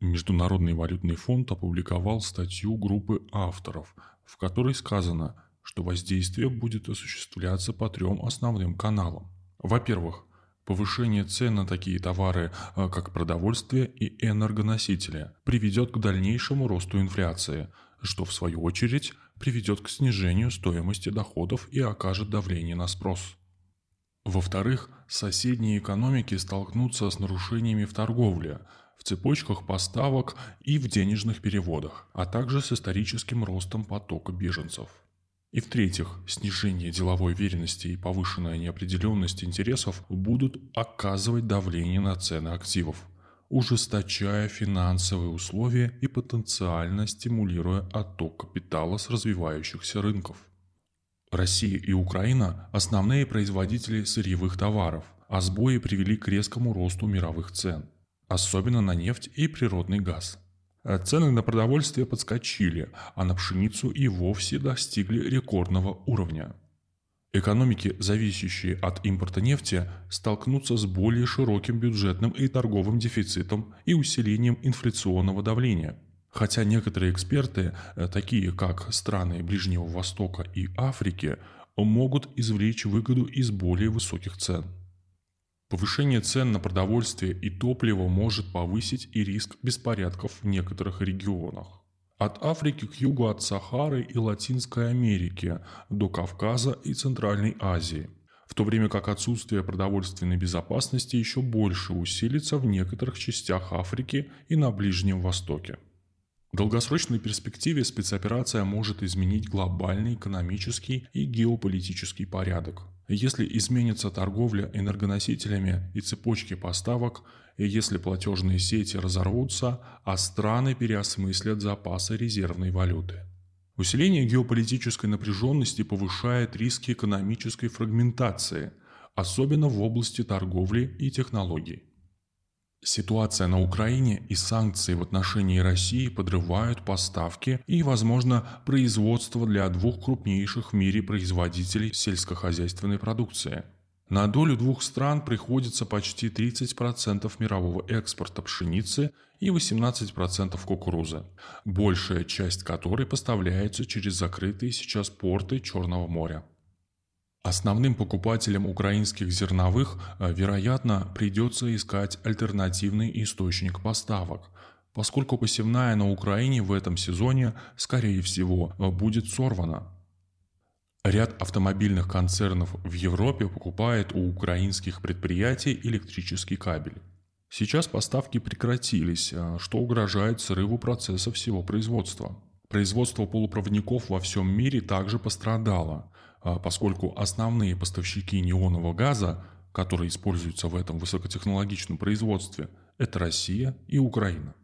Международный валютный фонд опубликовал статью группы авторов, в которой сказано, что воздействие будет осуществляться по трем основным каналам. Во-первых, повышение цен на такие товары, а, как продовольствие и энергоносители, приведет к дальнейшему росту инфляции, что в свою очередь приведет к снижению стоимости доходов и окажет давление на спрос. Во-вторых, соседние экономики столкнутся с нарушениями в торговле – в цепочках поставок и в денежных переводах, а также с историческим ростом потока беженцев. И в-третьих, снижение деловой уверенности и повышенная неопределенность интересов будут оказывать давление на цены активов, ужесточая финансовые условия и потенциально стимулируя отток капитала с развивающихся рынков. Россия и Украина – основные производители сырьевых товаров, а сбои привели к резкому росту мировых цен – особенно на нефть и природный газ. Э, цены на продовольствие подскочили, а на пшеницу и вовсе достигли рекордного уровня. Экономики, зависящие от импорта нефти, столкнутся с более широким бюджетным и торговым дефицитом и усилением инфляционного давления. Хотя некоторые эксперты, э, такие как страны Ближнего Востока и Африки, могут извлечь выгоду из более высоких цен. Повышение цен на продовольствие и топливо может повысить и риск беспорядков в некоторых регионах. От Африки к югу от Сахары и Латинской Америки до Кавказа и Центральной Азии, в то время как отсутствие продовольственной безопасности еще больше усилится в некоторых частях Африки и на Ближнем Востоке. В долгосрочной перспективе спецоперация может изменить глобальный экономический и геополитический порядок – если изменится торговля энергоносителями и цепочки поставок, и если платежные сети разорвутся, а страны переосмыслят запасы резервной валюты. Усиление геополитической напряженности повышает риски экономической фрагментации, особенно в области торговли и технологий. Ситуация на Украине и санкции в отношении России подрывают поставки и, возможно, производство для двух крупнейших в мире производителей сельскохозяйственной продукции. На долю двух стран приходится почти 30% мирового экспорта пшеницы и 18% кукурузы, большая часть которой поставляется через закрытые сейчас порты Черного моря. Основным покупателям украинских зерновых, э, вероятно, придется искать альтернативный источник поставок, поскольку посевная на Украине в этом сезоне, скорее всего, э, будет сорвана. Ряд автомобильных концернов в Европе покупает у украинских предприятий электрический кабель. Сейчас поставки прекратились, э, что угрожает срыву процесса всего производства. Производство полупроводников во всем мире также пострадало – поскольку основные поставщики неонового газа, которые используются в этом высокотехнологичном производстве, это Россия и Украина.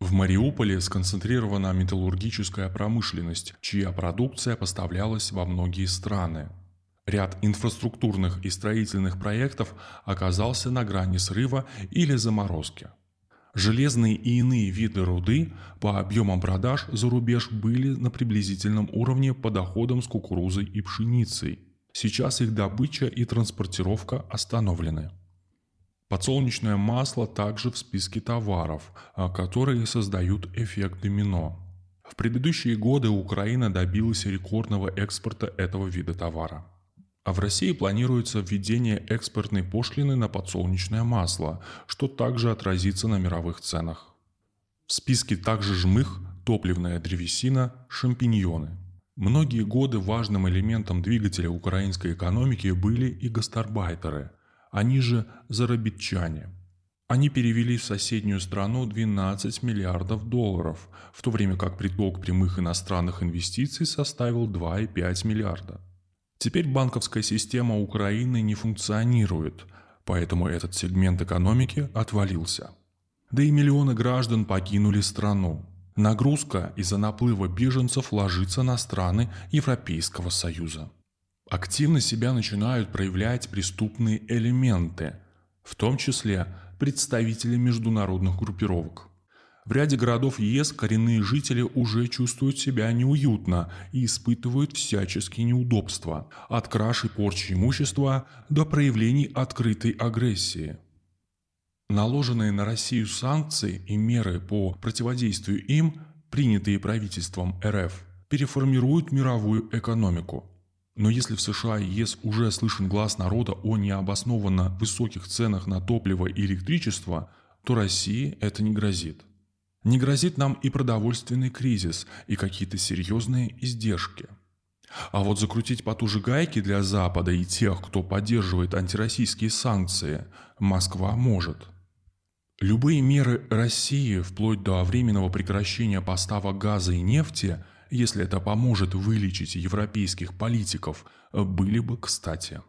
В Мариуполе сконцентрирована металлургическая промышленность, чья продукция поставлялась во многие страны. Ряд инфраструктурных и строительных проектов оказался на грани срыва или заморозки – Железные и иные виды руды по объемам продаж за рубеж были на приблизительном уровне по доходам с кукурузой и пшеницей. Сейчас их добыча и транспортировка остановлены. Подсолнечное масло также в списке товаров, а, которые создают эффект домино. В предыдущие годы Украина добилась рекордного экспорта этого вида товара. А в России планируется введение экспортной пошлины на подсолнечное масло, что также отразится на мировых ценах. В списке также жмых, топливная древесина, шампиньоны. Многие годы важным элементом двигателя украинской экономики были и гастарбайтеры, они же заработчане. Они перевели в соседнюю страну 12 миллиардов долларов, в то время как приток прямых иностранных инвестиций составил 2,5 миллиарда. Теперь банковская система Украины не функционирует, поэтому этот сегмент экономики отвалился. Да и миллионы граждан покинули страну. Нагрузка из-за наплыва беженцев ложится на страны Европейского Союза. Активно себя начинают проявлять преступные элементы, в том числе представители международных группировок – в ряде городов ЕС коренные жители уже чувствуют себя неуютно и испытывают всяческие неудобства, от краж и порчи имущества до проявлений открытой агрессии. Наложенные на Россию санкции и меры по противодействию им, принятые правительством РФ, переформируют мировую экономику. Но если в США и ЕС уже слышен глаз народа о необоснованно высоких ценах на топливо и электричество, то России это не грозит. Не грозит нам и продовольственный кризис, и какие-то серьезные издержки. А вот закрутить потуже гайки для Запада и тех, кто поддерживает антироссийские санкции, Москва может. Любые меры России, вплоть до временного прекращения поставок газа и нефти, если это поможет вылечить европейских политиков, были бы кстати.